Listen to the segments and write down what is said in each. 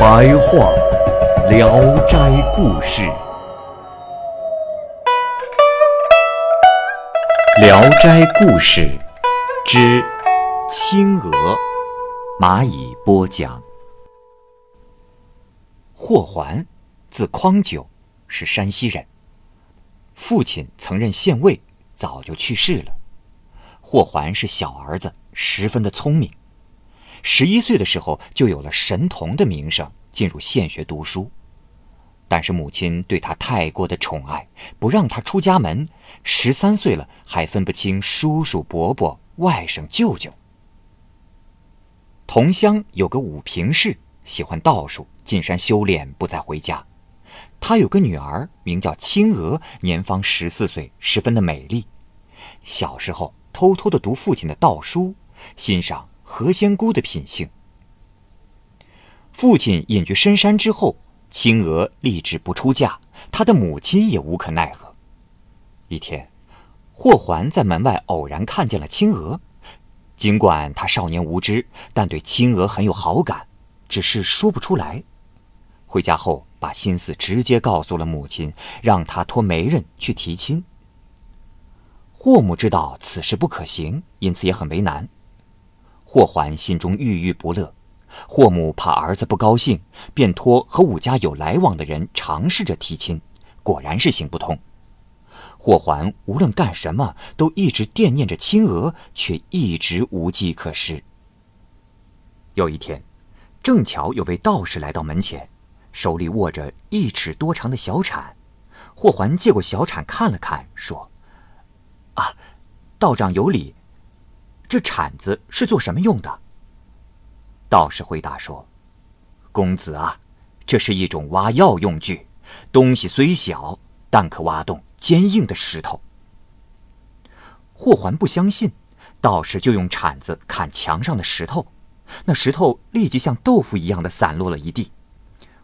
白话《聊斋故事》，《聊斋故事》之青娥，蚂蚁播讲。霍桓，字匡九，是山西人。父亲曾任县尉，早就去世了。霍桓是小儿子，十分的聪明。十一岁的时候就有了神童的名声，进入县学读书。但是母亲对他太过的宠爱，不让他出家门。十三岁了还分不清叔叔、伯伯、外甥、舅舅。同乡有个武平氏，喜欢道术。进山修炼，不再回家。他有个女儿，名叫青娥，年方十四岁，十分的美丽。小时候偷偷的读父亲的道书，欣赏何仙姑的品性。父亲隐居深山之后，青娥立志不出嫁，她的母亲也无可奈何。一天，霍桓在门外偶然看见了青娥，尽管他少年无知，但对青娥很有好感，只是说不出来。回家后，把心思直接告诉了母亲，让她托媒人去提亲。霍母知道此事不可行，因此也很为难。霍桓心中郁郁不乐，霍母怕儿子不高兴，便托和武家有来往的人尝试着提亲，果然是行不通。霍桓无论干什么，都一直惦念着青娥，却一直无计可施。有一天，正巧有位道士来到门前。手里握着一尺多长的小铲，霍桓接过小铲看了看，说：“啊，道长有礼。这铲子是做什么用的？”道士回答说：“公子啊，这是一种挖药用具，东西虽小，但可挖动坚硬的石头。”霍桓不相信，道士就用铲子砍墙上的石头，那石头立即像豆腐一样的散落了一地。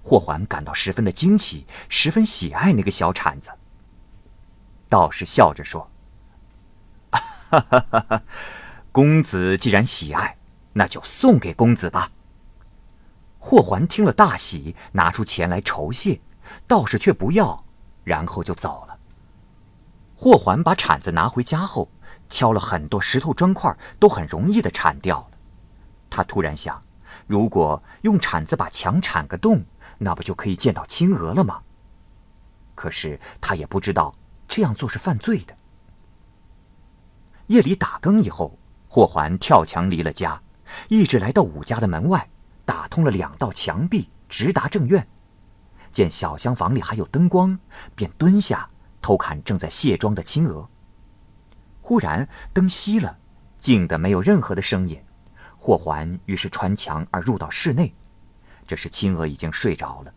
霍桓感到十分的惊奇，十分喜爱那个小铲子。道士笑着说：“哈哈哈哈公子既然喜爱，那就送给公子吧。”霍桓听了大喜，拿出钱来酬谢，道士却不要，然后就走了。霍桓把铲子拿回家后，敲了很多石头砖块，都很容易的铲掉了。他突然想。如果用铲子把墙铲个洞，那不就可以见到青娥了吗？可是他也不知道这样做是犯罪的。夜里打更以后，霍桓跳墙离了家，一直来到武家的门外，打通了两道墙壁，直达正院。见小厢房里还有灯光，便蹲下偷看正在卸妆的青娥。忽然灯熄了，静得没有任何的声音。霍桓于是穿墙而入到室内，这时青娥已经睡着了。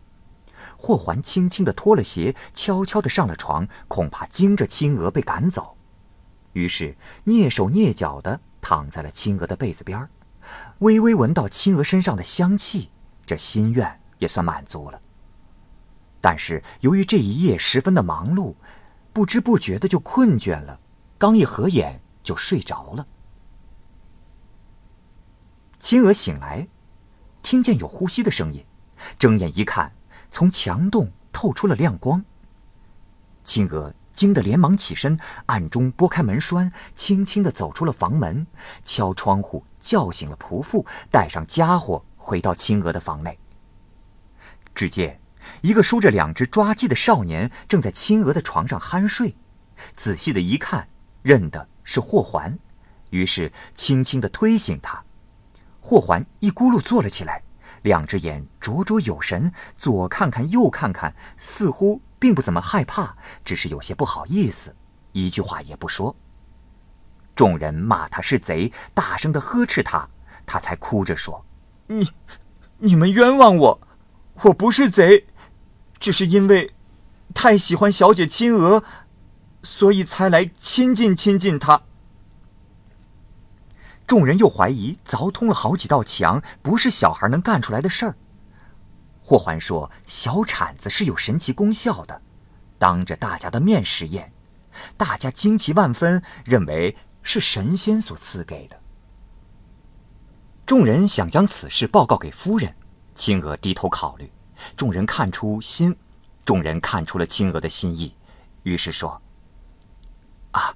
霍桓轻轻地脱了鞋，悄悄地上了床，恐怕惊着青娥被赶走，于是蹑手蹑脚地躺在了青娥的被子边儿，微微闻到青娥身上的香气，这心愿也算满足了。但是由于这一夜十分的忙碌，不知不觉的就困倦了，刚一合眼就睡着了。青娥醒来，听见有呼吸的声音，睁眼一看，从墙洞透出了亮光。青娥惊得连忙起身，暗中拨开门栓，轻轻地走出了房门，敲窗户叫醒了仆妇，带上家伙回到青娥的房内。只见一个梳着两只抓髻的少年正在青娥的床上酣睡，仔细的一看，认得是霍桓，于是轻轻地推醒他。霍桓一咕噜坐了起来，两只眼灼灼有神，左看看右看看，似乎并不怎么害怕，只是有些不好意思，一句话也不说。众人骂他是贼，大声的呵斥他，他才哭着说：“你，你们冤枉我，我不是贼，只是因为太喜欢小姐亲娥，所以才来亲近亲近她。”众人又怀疑凿通了好几道墙，不是小孩能干出来的事儿。霍桓说：“小铲子是有神奇功效的，当着大家的面实验，大家惊奇万分，认为。”是神仙所赐给的。众人想将此事报告给夫人，青娥低头考虑。众人看出心，众人看出了青娥的心意，于是说：“啊，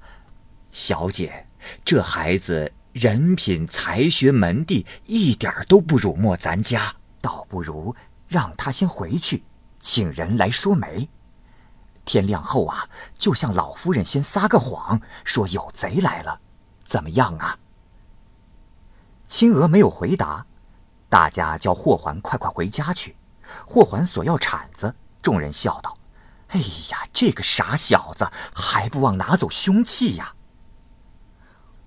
小姐，这孩子人品、才学、门第一点都不辱没咱家，倒不如让他先回去，请人来说媒。天亮后啊，就向老夫人先撒个谎，说有贼来了。”怎么样啊？青娥没有回答，大家叫霍桓快快回家去。霍桓索要铲子，众人笑道：“哎呀，这个傻小子还不忘拿走凶器呀！”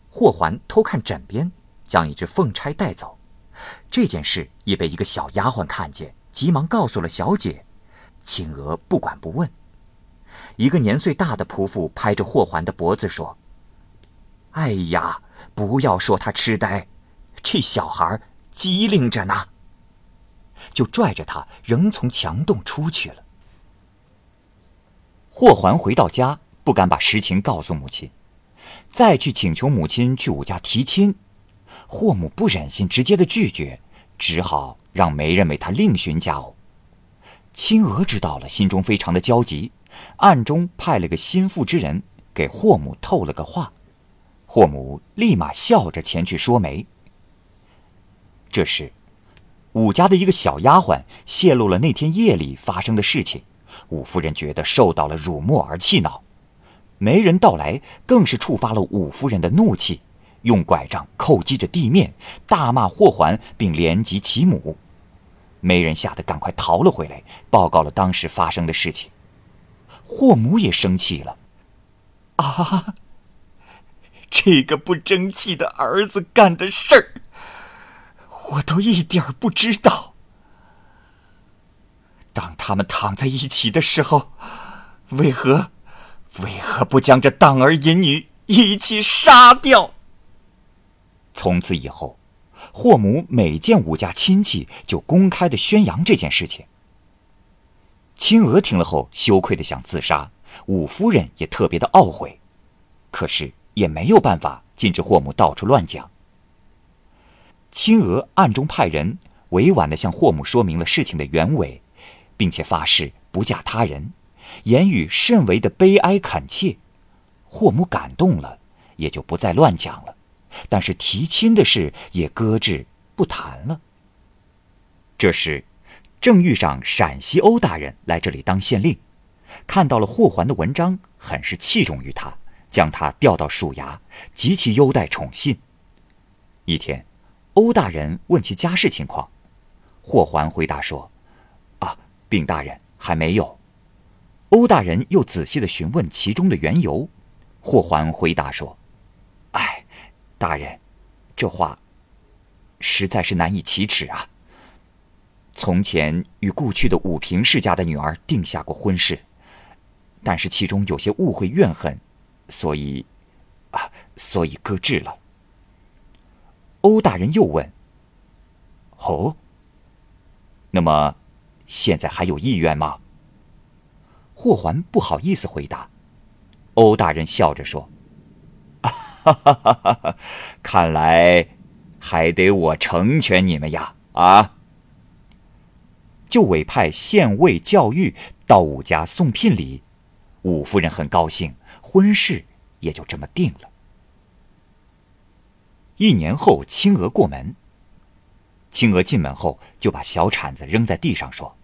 霍桓偷看枕边，将一只凤钗带走。这件事也被一个小丫鬟看见，急忙告诉了小姐。青娥不管不问。一个年岁大的仆妇拍着霍桓的脖子说。哎呀，不要说他痴呆，这小孩机灵着呢。就拽着他，仍从墙洞出去了。霍桓回到家，不敢把实情告诉母亲，再去请求母亲去武家提亲。霍母不忍心直接的拒绝，只好让媒人为他另寻佳偶。青娥知道了，心中非常的焦急，暗中派了个心腹之人给霍母透了个话。霍母立马笑着前去说媒。这时，武家的一个小丫鬟泄露了那天夜里发生的事情，武夫人觉得受到了辱没而气恼。媒人到来，更是触发了武夫人的怒气，用拐杖叩击着地面，大骂霍桓，并连及其母。媒人吓得赶快逃了回来，报告了当时发生的事情。霍母也生气了，啊！这个不争气的儿子干的事儿，我都一点不知道。当他们躺在一起的时候，为何，为何不将这荡儿淫女一起杀掉？从此以后，霍母每见武家亲戚，就公开的宣扬这件事情。青娥听了后，羞愧的想自杀。武夫人也特别的懊悔，可是。也没有办法禁止霍母到处乱讲。青娥暗中派人委婉的向霍母说明了事情的原委，并且发誓不嫁他人，言语甚为的悲哀恳切。霍母感动了，也就不再乱讲了，但是提亲的事也搁置不谈了。这时，正遇上陕西欧大人来这里当县令，看到了霍桓的文章，很是器重于他。将他调到署衙，极其优待宠信。一天，欧大人问其家世情况，霍桓回答说：“啊，禀大人还没有。”欧大人又仔细的询问其中的缘由，霍桓回答说：“，大人，这话实在是难以启齿啊。从前与故去的武平世家的女儿定下过婚事，但是其中有些误会怨恨。”所以，啊，所以搁置了。欧大人又问：“哦，那么现在还有意愿吗？”霍桓不好意思回答。欧大人笑着说：“哈哈哈哈哈，看来还得我成全你们呀！”啊，就委派县尉教育到武家送聘礼。武夫人很高兴。婚事也就这么定了。一年后，青娥过门。青娥进门后，就把小铲子扔在地上，说：“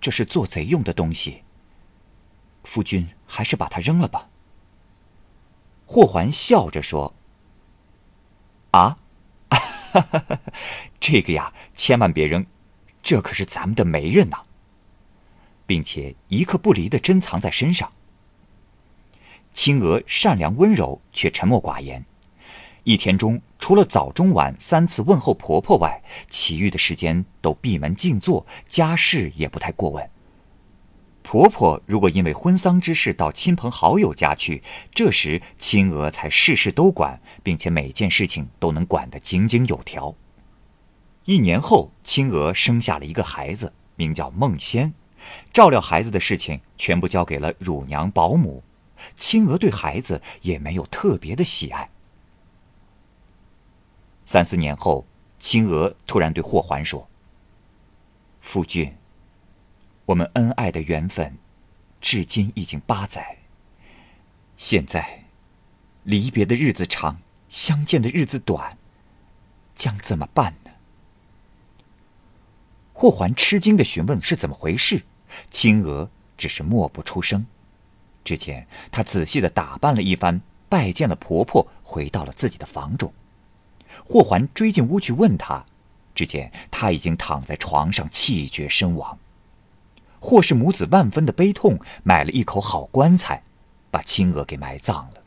这是做贼用的东西。夫君还是把它扔了吧。”霍桓笑着说：“啊，这个呀，千万别扔，这可是咱们的媒人呐，并且一刻不离的珍藏在身上。”青娥善良温柔，却沉默寡言，一天中除了早中晚三次问候婆婆外，其余的时间都闭门静坐，家事也不太过问。婆婆如果因为婚丧之事到亲朋好友家去，这时青娥才事事都管，并且每件事情都能管得井井有条。一年后，青娥生下了一个孩子，名叫孟仙，照料孩子的事情全部交给了乳娘保姆。青娥对孩子也没有特别的喜爱。三四年后，青娥突然对霍桓说：“夫君，我们恩爱的缘分，至今已经八载。现在，离别的日子长，相见的日子短，将怎么办呢？”霍桓吃惊的询问是怎么回事，青娥只是默不出声。只见她仔细的打扮了一番，拜见了婆婆，回到了自己的房中。霍桓追进屋去问她，只见她已经躺在床上气绝身亡。霍氏母子万分的悲痛，买了一口好棺材，把青娥给埋葬了。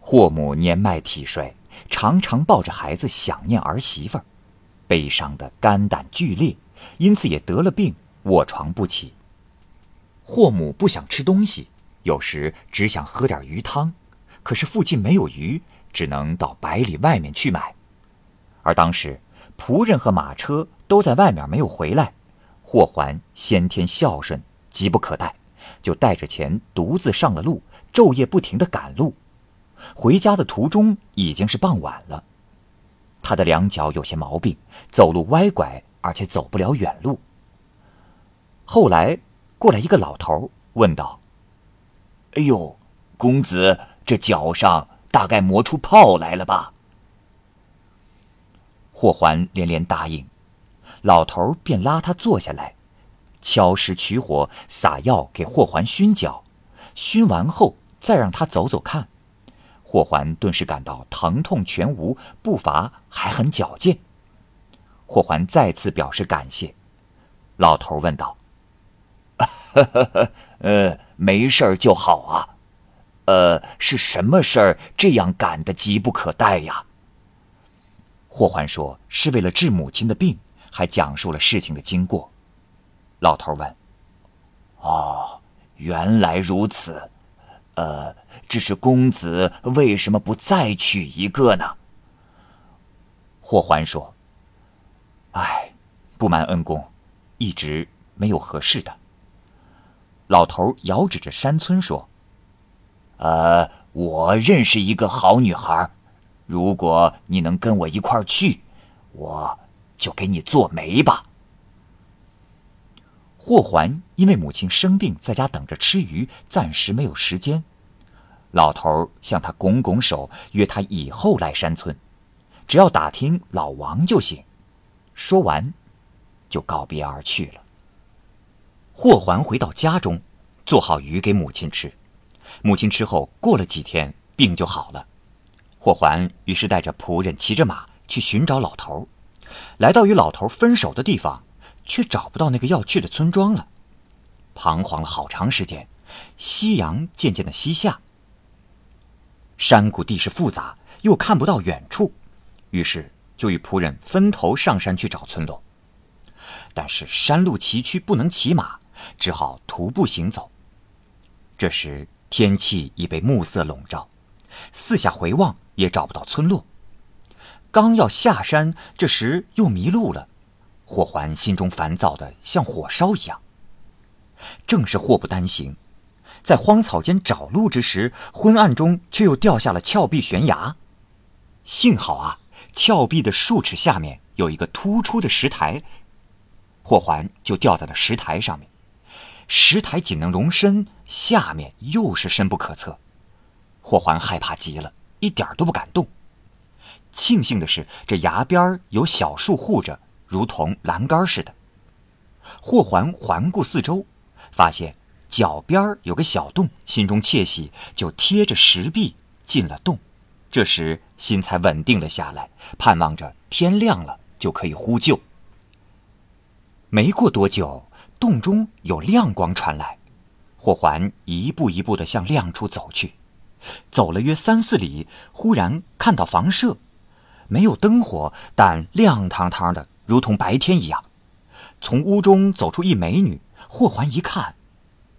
霍母年迈体衰，常常抱着孩子想念儿媳妇儿，悲伤的肝胆俱裂，因此也得了病，卧床不起。霍母不想吃东西，有时只想喝点鱼汤，可是附近没有鱼，只能到百里外面去买。而当时仆人和马车都在外面没有回来，霍桓先天孝顺，急不可待，就带着钱独自上了路，昼夜不停的赶路。回家的途中已经是傍晚了，他的两脚有些毛病，走路歪拐，而且走不了远路。后来。过来一个老头，问道：“哎呦，公子，这脚上大概磨出泡来了吧？”霍桓连连答应，老头便拉他坐下来，敲石取火，撒药给霍桓熏脚，熏完后再让他走走看。霍桓顿时感到疼痛全无，步伐还很矫健。霍桓再次表示感谢，老头问道。呵呵呵，呃，没事儿就好啊。呃，是什么事儿这样赶得急不可待呀？霍桓说是为了治母亲的病，还讲述了事情的经过。老头问：“哦，原来如此。呃，只是公子为什么不再娶一个呢？”霍桓说：“哎，不瞒恩公，一直没有合适的。”老头遥指着山村说：“呃，我认识一个好女孩，如果你能跟我一块去，我就给你做媒吧。”霍桓因为母亲生病，在家等着吃鱼，暂时没有时间。老头向他拱拱手，约他以后来山村，只要打听老王就行。说完，就告别而去了。霍桓回到家中，做好鱼给母亲吃。母亲吃后，过了几天，病就好了。霍桓于是带着仆人骑着马去寻找老头。来到与老头分手的地方，却找不到那个要去的村庄了。彷徨了好长时间，夕阳渐渐的西下。山谷地势复杂，又看不到远处，于是就与仆人分头上山去找村落。但是山路崎岖，不能骑马。只好徒步行走。这时天气已被暮色笼罩，四下回望也找不到村落。刚要下山，这时又迷路了。霍桓心中烦躁的像火烧一样。正是祸不单行，在荒草间找路之时，昏暗中却又掉下了峭壁悬崖。幸好啊，峭壁的数尺下面有一个突出的石台，霍桓就掉在了石台上面。石台仅能容身，下面又是深不可测。霍桓害怕极了，一点都不敢动。庆幸的是，这崖边有小树护着，如同栏杆似的。霍桓环顾四周，发现脚边有个小洞，心中窃喜，就贴着石壁进了洞。这时心才稳定了下来，盼望着天亮了就可以呼救。没过多久。洞中有亮光传来，霍桓一步一步的向亮处走去。走了约三四里，忽然看到房舍，没有灯火，但亮堂堂的，如同白天一样。从屋中走出一美女，霍桓一看，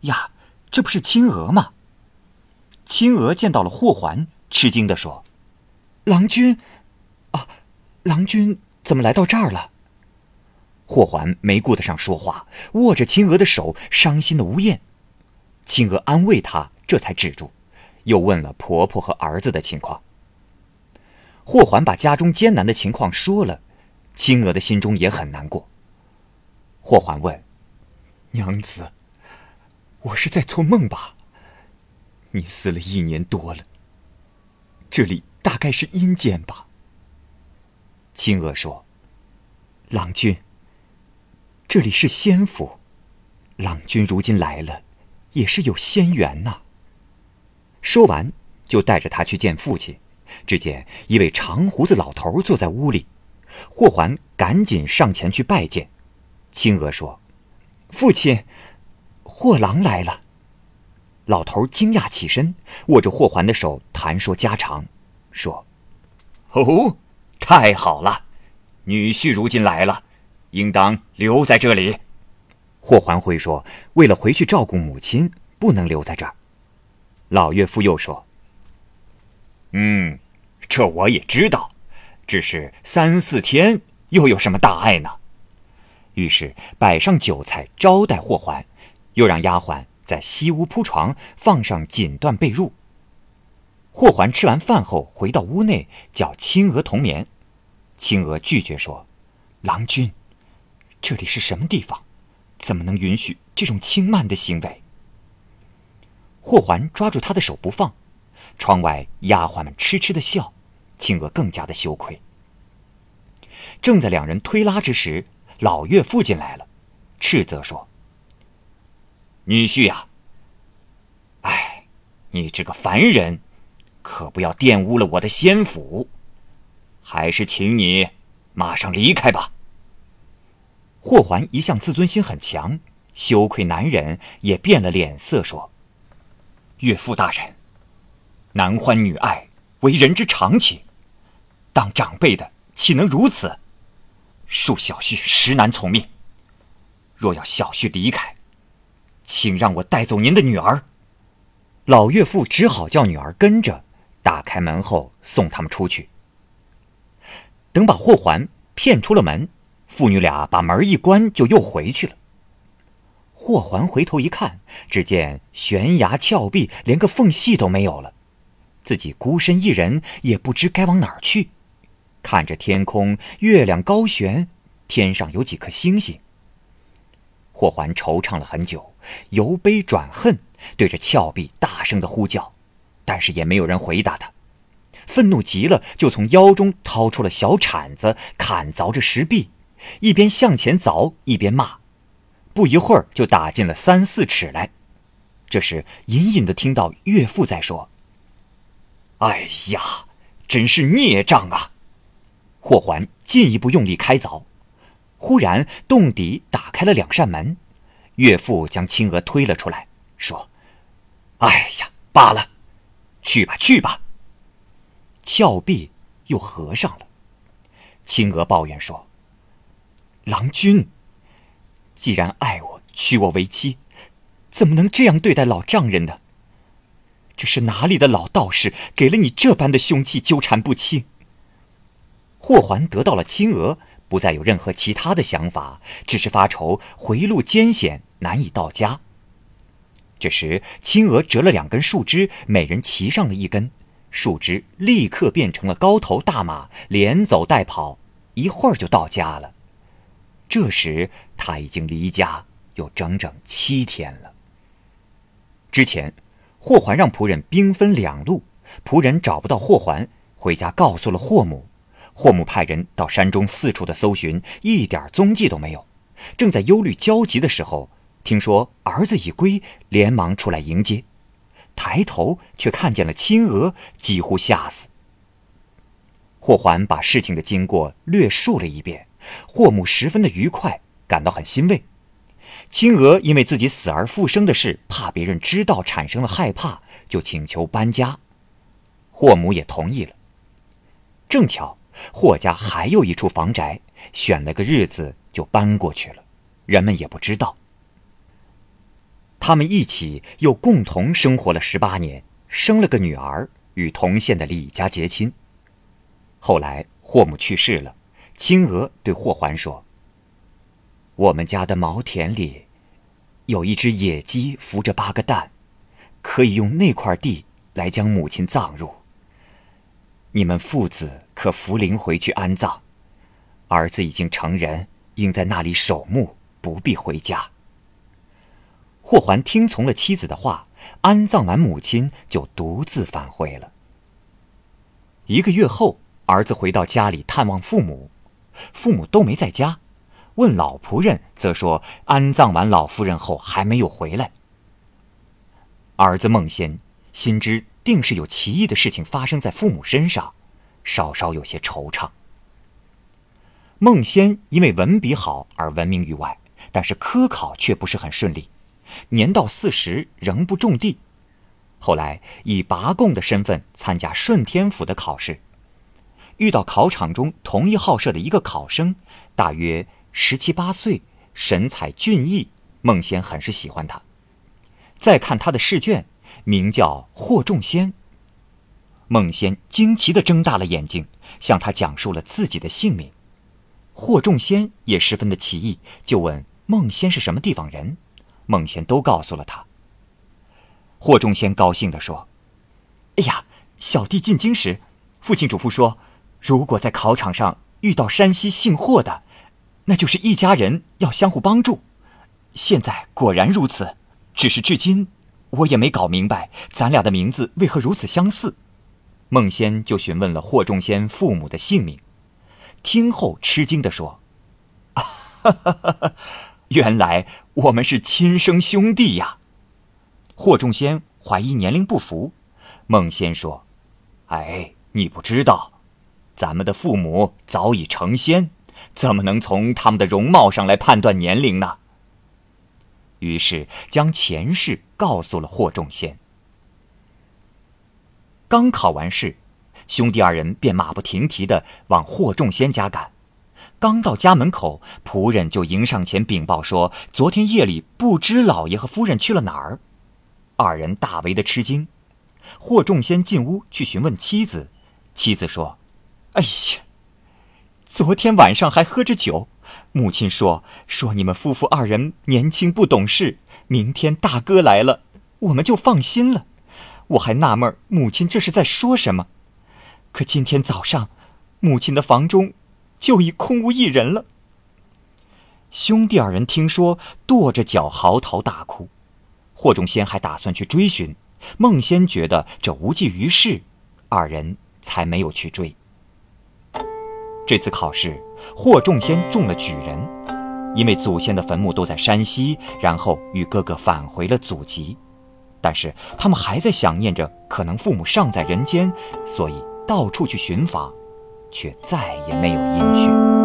呀，这不是青娥吗？青娥见到了霍桓，吃惊地说：“郎君，啊，郎君怎么来到这儿了？”霍桓没顾得上说话，握着青娥的手，伤心的呜咽。青娥安慰他，这才止住，又问了婆婆和儿子的情况。霍桓把家中艰难的情况说了，青娥的心中也很难过。霍桓问：“娘子，我是在做梦吧？你死了一年多了，这里大概是阴间吧？”青娥说：“郎君。”这里是仙府，郎君如今来了，也是有仙缘呐。说完，就带着他去见父亲。只见一位长胡子老头坐在屋里，霍桓赶紧上前去拜见。青娥说：“父亲，霍郎来了。”老头惊讶起身，握着霍桓的手谈说家常，说：“哦，太好了，女婿如今来了。”应当留在这里。霍桓辉说：“为了回去照顾母亲，不能留在这儿。”老岳父又说：“嗯，这我也知道，只是三四天，又有什么大碍呢？”于是摆上酒菜招待霍桓，又让丫鬟在西屋铺床，放上锦缎被褥。霍桓吃完饭后回到屋内，叫青娥同眠。青娥拒绝说：“郎君。”这里是什么地方？怎么能允许这种轻慢的行为？霍桓抓住她的手不放。窗外丫鬟们痴痴的笑，青娥更加的羞愧。正在两人推拉之时，老岳父进来了，斥责说：“女婿呀，哎，你这个凡人，可不要玷污了我的仙府，还是请你马上离开吧。”霍桓一向自尊心很强，羞愧难忍，也变了脸色，说：“岳父大人，男欢女爱为人之常情，当长辈的岂能如此？恕小婿实难从命。若要小婿离开，请让我带走您的女儿。”老岳父只好叫女儿跟着，打开门后送他们出去。等把霍桓骗出了门。父女俩把门一关，就又回去了。霍桓回头一看，只见悬崖峭壁连个缝隙都没有了，自己孤身一人，也不知该往哪儿去。看着天空，月亮高悬，天上有几颗星星。霍桓惆怅了很久，由悲转恨，对着峭壁大声的呼叫，但是也没有人回答他。愤怒极了，就从腰中掏出了小铲子，砍凿着石壁。一边向前凿，一边骂，不一会儿就打进了三四尺来。这时隐隐的听到岳父在说：“哎呀，真是孽障啊！”霍桓进一步用力开凿，忽然洞底打开了两扇门，岳父将青娥推了出来，说：“哎呀，罢了，去吧，去吧。”峭壁又合上了。青娥抱怨说。郎君，既然爱我，娶我为妻，怎么能这样对待老丈人呢？这是哪里的老道士给了你这般的凶器，纠缠不清？霍桓得到了青娥，不再有任何其他的想法，只是发愁回路艰险，难以到家。这时，青娥折了两根树枝，每人骑上了一根，树枝立刻变成了高头大马，连走带跑，一会儿就到家了。这时他已经离家有整整七天了。之前，霍桓让仆人兵分两路，仆人找不到霍桓，回家告诉了霍母。霍母派人到山中四处的搜寻，一点踪迹都没有。正在忧虑焦急的时候，听说儿子已归，连忙出来迎接。抬头却看见了青娥，几乎吓死。霍桓把事情的经过略述了一遍。霍母十分的愉快，感到很欣慰。青娥因为自己死而复生的事，怕别人知道，产生了害怕，就请求搬家，霍母也同意了。正巧霍家还有一处房宅，选了个日子就搬过去了，人们也不知道。他们一起又共同生活了十八年，生了个女儿，与同县的李家结亲。后来霍母去世了，青娥对霍桓说：“我们家的茅田里，有一只野鸡孵着八个蛋，可以用那块地来将母亲葬入。你们父子可扶灵回去安葬，儿子已经成人，应在那里守墓，不必回家。”霍桓听从了妻子的话，安葬完母亲，就独自返回了。一个月后。儿子回到家里探望父母，父母都没在家。问老仆人，则说安葬完老夫人后还没有回来。儿子孟仙心知定是有奇异的事情发生在父母身上，稍稍有些惆怅。孟仙因为文笔好而闻名于外，但是科考却不是很顺利，年到四十仍不中第。后来以拔贡的身份参加顺天府的考试。遇到考场中同一号舍的一个考生，大约十七八岁，神采俊逸，孟仙很是喜欢他。再看他的试卷，名叫霍仲仙。孟仙惊奇地睁大了眼睛，向他讲述了自己的姓名。霍仲仙也十分的奇异，就问孟仙是什么地方人。孟仙都告诉了他。霍仲仙高兴地说：“哎呀，小弟进京时，父亲嘱咐说。”如果在考场上遇到山西姓霍的，那就是一家人要相互帮助。现在果然如此，只是至今我也没搞明白咱俩的名字为何如此相似。孟仙就询问了霍仲仙父母的姓名，听后吃惊地说：“哈哈哈哈原来我们是亲生兄弟呀！”霍仲仙怀疑年龄不符，孟仙说：“哎，你不知道。”咱们的父母早已成仙，怎么能从他们的容貌上来判断年龄呢？于是将前世告诉了霍仲仙。刚考完试，兄弟二人便马不停蹄的往霍仲仙家赶。刚到家门口，仆人就迎上前禀报说：昨天夜里不知老爷和夫人去了哪儿。二人大为的吃惊。霍仲仙进屋去询问妻子，妻子说。哎呀，昨天晚上还喝着酒，母亲说说你们夫妇二人年轻不懂事，明天大哥来了，我们就放心了。我还纳闷母亲这是在说什么，可今天早上，母亲的房中就已空无一人了。兄弟二人听说，跺着脚嚎啕大哭。霍仲仙还打算去追寻，孟仙觉得这无济于事，二人才没有去追。这次考试，霍仲先中了举人，因为祖先的坟墓都在山西，然后与哥哥返回了祖籍。但是他们还在想念着，可能父母尚在人间，所以到处去寻访，却再也没有音讯。